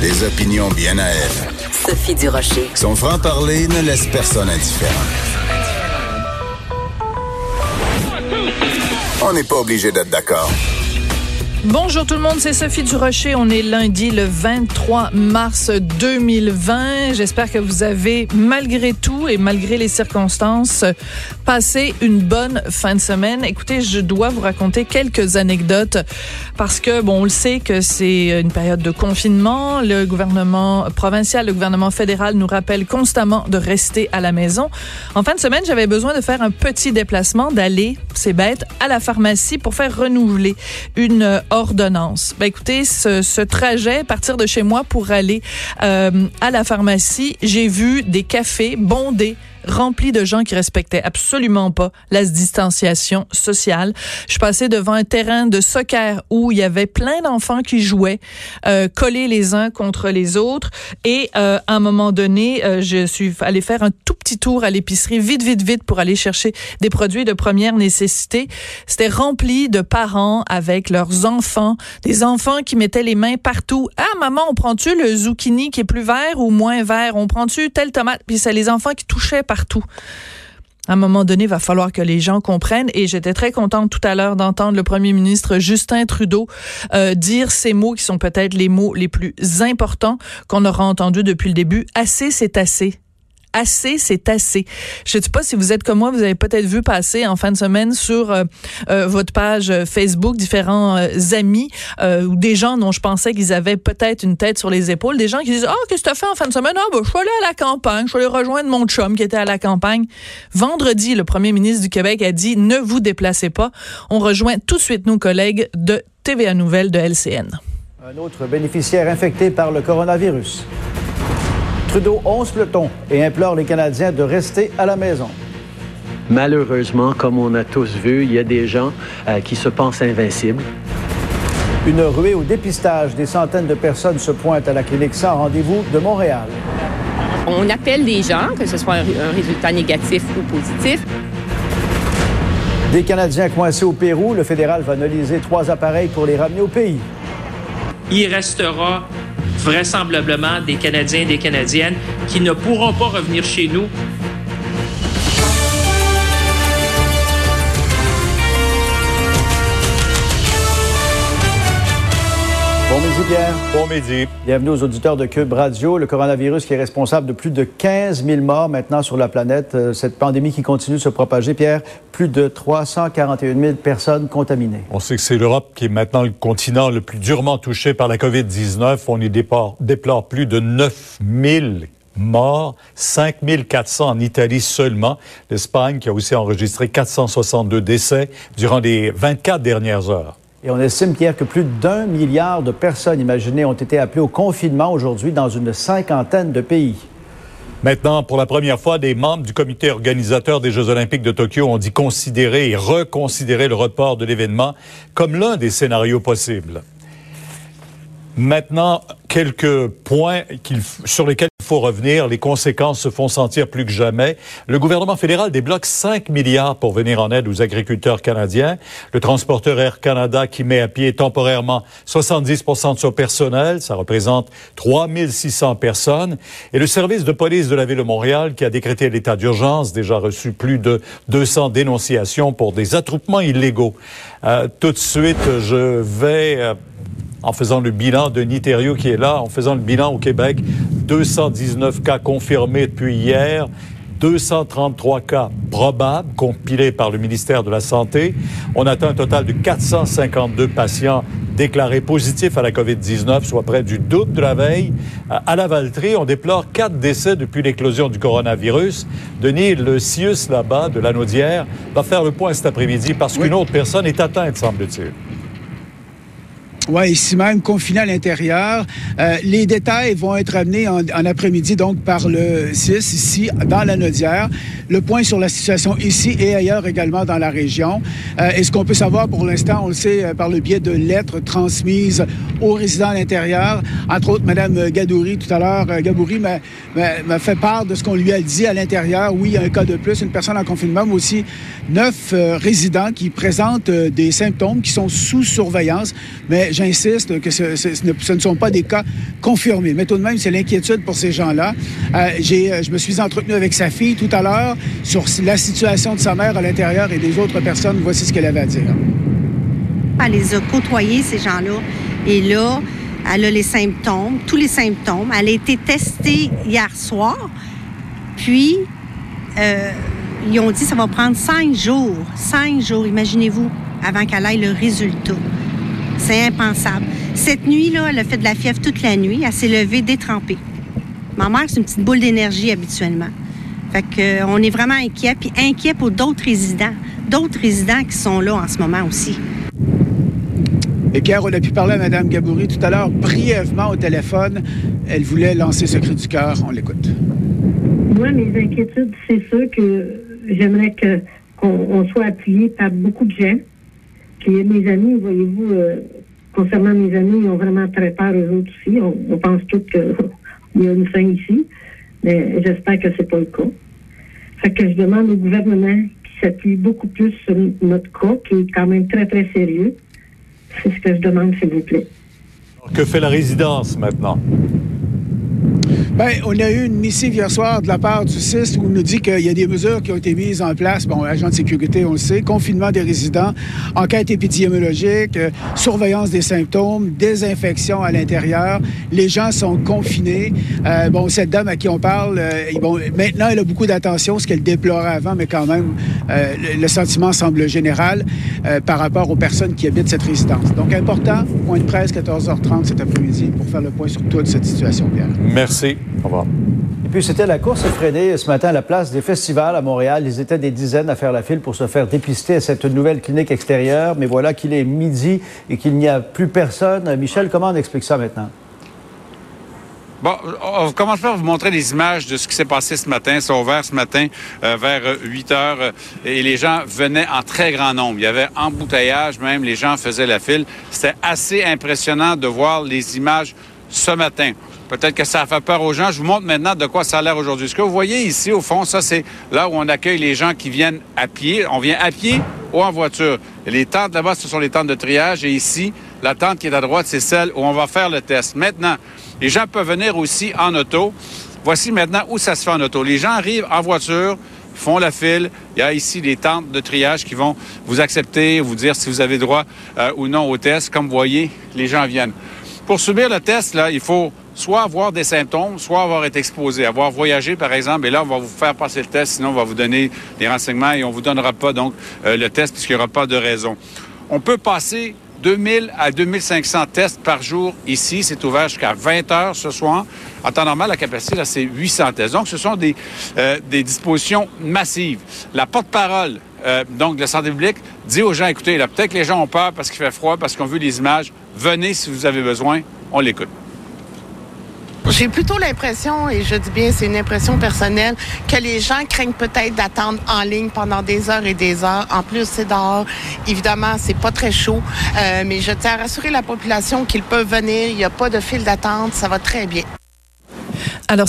Des opinions bien à elle. Sophie Durocher. Son franc-parler ne laisse personne indifférent. On n'est pas obligé d'être d'accord. Bonjour tout le monde, c'est Sophie Durocher. On est lundi le 23 mars 2020. J'espère que vous avez, malgré tout et malgré les circonstances, passé une bonne fin de semaine. Écoutez, je dois vous raconter quelques anecdotes parce que, bon, on le sait que c'est une période de confinement. Le gouvernement provincial, le gouvernement fédéral nous rappelle constamment de rester à la maison. En fin de semaine, j'avais besoin de faire un petit déplacement, d'aller, c'est bête, à la pharmacie pour faire renouveler une ordonnance. Ben écoutez, ce, ce, trajet, partir de chez moi pour aller euh, à la pharmacie, j'ai vu des cafés bondés rempli de gens qui respectaient absolument pas la distanciation sociale. Je passée devant un terrain de soccer où il y avait plein d'enfants qui jouaient, euh, collés les uns contre les autres. Et euh, à un moment donné, euh, je suis allée faire un tout petit tour à l'épicerie, vite, vite, vite, pour aller chercher des produits de première nécessité. C'était rempli de parents avec leurs enfants, des enfants qui mettaient les mains partout. Ah, maman, on prend-tu le zucchini qui est plus vert ou moins vert? On prend-tu telle tomate? Puis c'est les enfants qui touchaient partout. À un moment donné, il va falloir que les gens comprennent. Et j'étais très contente tout à l'heure d'entendre le premier ministre Justin Trudeau euh, dire ces mots qui sont peut-être les mots les plus importants qu'on aura entendus depuis le début. Assez, c'est assez assez, c'est assez. Je ne sais pas si vous êtes comme moi, vous avez peut-être vu passer en fin de semaine sur euh, euh, votre page Facebook différents euh, amis ou des gens dont je pensais qu'ils avaient peut-être une tête sur les épaules, des gens qui disent "Ah, oh, qu'est-ce que tu as fait en fin de semaine? Ah, ben, je suis allé à la campagne, je suis allé rejoindre mon chum qui était à la campagne." Vendredi, le premier ministre du Québec a dit "Ne vous déplacez pas." On rejoint tout de suite nos collègues de TVA Nouvelles de LCN. Un autre bénéficiaire infecté par le coronavirus. Trudeau 11 le ton et implore les Canadiens de rester à la maison. Malheureusement, comme on a tous vu, il y a des gens euh, qui se pensent invincibles. Une ruée au dépistage. Des centaines de personnes se pointent à la clinique sans rendez-vous de Montréal. On appelle les gens, que ce soit un résultat négatif ou positif. Des Canadiens coincés au Pérou, le fédéral va analyser trois appareils pour les ramener au pays. Il restera vraisemblablement des Canadiens et des Canadiennes qui ne pourront pas revenir chez nous midi, Pierre. Bon midi. Bienvenue aux auditeurs de Cube Radio. Le coronavirus qui est responsable de plus de 15 000 morts maintenant sur la planète. Cette pandémie qui continue de se propager, Pierre, plus de 341 000 personnes contaminées. On sait que c'est l'Europe qui est maintenant le continent le plus durement touché par la COVID-19. On y déplore, déplore plus de 9 000 morts, 5 400 en Italie seulement. L'Espagne qui a aussi enregistré 462 décès durant les 24 dernières heures. Et on estime, Pierre, que plus d'un milliard de personnes, imaginez, ont été appelées au confinement aujourd'hui dans une cinquantaine de pays. Maintenant, pour la première fois, des membres du comité organisateur des Jeux olympiques de Tokyo ont dit considérer et reconsidérer le report de l'événement comme l'un des scénarios possibles. Maintenant, quelques points sur lesquels il faut revenir. Les conséquences se font sentir plus que jamais. Le gouvernement fédéral débloque 5 milliards pour venir en aide aux agriculteurs canadiens. Le transporteur Air Canada qui met à pied temporairement 70% de son personnel, ça représente 3600 personnes. Et le service de police de la ville de Montréal qui a décrété l'état d'urgence, déjà reçu plus de 200 dénonciations pour des attroupements illégaux. Euh, tout de suite, je vais... Euh, en faisant le bilan de Niterio qui est là, en faisant le bilan au Québec, 219 cas confirmés depuis hier. 233 cas probables compilés par le ministère de la Santé. On atteint un total de 452 patients déclarés positifs à la COVID-19, soit près du double de la veille. À la Valtrie, on déplore quatre décès depuis l'éclosion du coronavirus. Denis, le CIUS là-bas de l'Anaudière va faire le point cet après-midi parce qu'une autre personne est atteinte, semble-t-il. Oui, ici même, confiné à l'intérieur. Euh, les détails vont être amenés en, après-midi, donc, par le CIS ici, dans la Nodière. le point sur la situation ici et ailleurs également dans la région. Euh, et ce qu'on peut savoir pour l'instant, on le sait euh, par le biais de lettres transmises aux résidents à l'intérieur. Entre autres, Mme Gadouri tout à l'heure, euh, Gabouri m'a fait part de ce qu'on lui a dit à l'intérieur. Oui, il y a un cas de plus, une personne en confinement, mais aussi neuf résidents qui présentent des symptômes qui sont sous surveillance. Mais j'insiste que ce, ne sont pas des cas confirmés. Mais tout de même, c'est l'inquiétude pour ces gens-là. j'ai je me suis entretenu avec sa fille tout à l'heure sur la situation de sa mère à l'intérieur et des autres personnes. Voici ce qu'elle avait à dire. Elle les a côtoyés, ces gens-là. Et là, elle a les symptômes, tous les symptômes. Elle a été testée hier soir. Puis, euh, ils ont dit que ça va prendre cinq jours, cinq jours, imaginez-vous, avant qu'elle ait le résultat. C'est impensable. Cette nuit-là, elle a fait de la fièvre toute la nuit. Elle s'est levée détrempée. Ma mère, c'est une petite boule d'énergie habituellement. Fait que, euh, on est vraiment inquiet, puis inquiet pour d'autres résidents, d'autres résidents qui sont là en ce moment aussi. Et Pierre, on a pu parler à Mme Gaboury tout à l'heure brièvement au téléphone. Elle voulait lancer ce cri du cœur. On l'écoute. Moi, mes inquiétudes, c'est sûr que j'aimerais qu'on soit appuyé par beaucoup de gens. Puis mes amis, voyez-vous, euh, concernant mes amis, ils ont vraiment très peur eux autres aussi. On, pense tous que il y a une fin ici, mais j'espère que c'est pas le cas. Fait que je demande au gouvernement qui s'appuie beaucoup plus sur notre cas, qui est quand même très, très sérieux. C'est ce que je demande, s'il vous plaît. Que fait la résidence maintenant? Bien, on a eu une missive hier soir de la part du CIS où on nous dit qu'il y a des mesures qui ont été mises en place. Bon, agent de sécurité, on le sait, confinement des résidents, enquête épidémiologique, euh, surveillance des symptômes, désinfection à l'intérieur. Les gens sont confinés. Euh, bon, cette dame à qui on parle, euh, maintenant, elle a beaucoup d'attention, ce qu'elle déplorait avant, mais quand même, le, le, sentiment semble général par rapport aux personnes qui habitent cette résidence. Donc, important, point de presse, 14h30 cet après-midi, pour faire le point sur toute cette situation, Pierre. Merci. Au revoir. Et puis, c'était la course effrénée ce matin à la place des festivals à Montréal. Ils étaient des dizaines à faire la file pour se faire dépister à cette nouvelle clinique extérieure. Mais voilà qu'il est midi et qu'il n'y a plus personne. Michel, comment on explique ça maintenant? Bon, on commence par vous montrer des images de ce qui s'est passé ce matin. C'est ouvert ce matin euh, vers 8 heures euh, et les gens venaient en très grand nombre. Il y avait embouteillage même, les gens faisaient la file. C'était assez impressionnant de voir les images ce matin. Peut-être que ça a fait peur aux gens. Je vous montre maintenant de quoi ça a l'air aujourd'hui. Ce que vous voyez ici, au fond, ça, c'est là où on accueille les gens qui viennent à pied. On vient à pied ou en voiture. les tentes là-bas, ce sont les tentes de triage. Et ici, la tente qui est à droite, c'est celle où on va faire le test. Maintenant, les gens peuvent venir aussi en auto. Voici maintenant où ça se fait en auto. Les gens arrivent en voiture, font la file. Il y a ici des tentes de triage qui vont vous accepter, vous dire si vous avez droit euh, ou non au test. Comme vous voyez, les gens viennent. Pour subir le test, là, il faut soit avoir des symptômes, soit avoir été exposé, avoir voyagé, par exemple, et là, on va vous faire passer le test, sinon on va vous donner des renseignements et on vous donnera pas, donc, euh, le test puisqu'il n'y aura pas de raison. On peut passer 2000 à 2500 tests par jour ici. C'est ouvert jusqu'à 20 heures ce soir. En temps normal, la capacité, là, c'est 800 tests. Donc, ce sont des, euh, des dispositions massives. La porte-parole, euh, donc, de la santé publique, dit aux gens, écoutez, là, peut-être que les gens ont peur parce qu'il fait froid, parce qu'on veut des images. Venez si vous avez besoin. On l'écoute. J'ai plutôt l'impression, et je dis bien c'est une impression personnelle, que les gens craignent peut-être d'attendre en ligne pendant des heures et des heures. En plus, c'est dehors. Évidemment, c'est pas très chaud. Euh, mais je tiens à rassurer la population qu'ils peuvent venir. Il n'y a pas de file d'attente. Ça va très bien. Alors,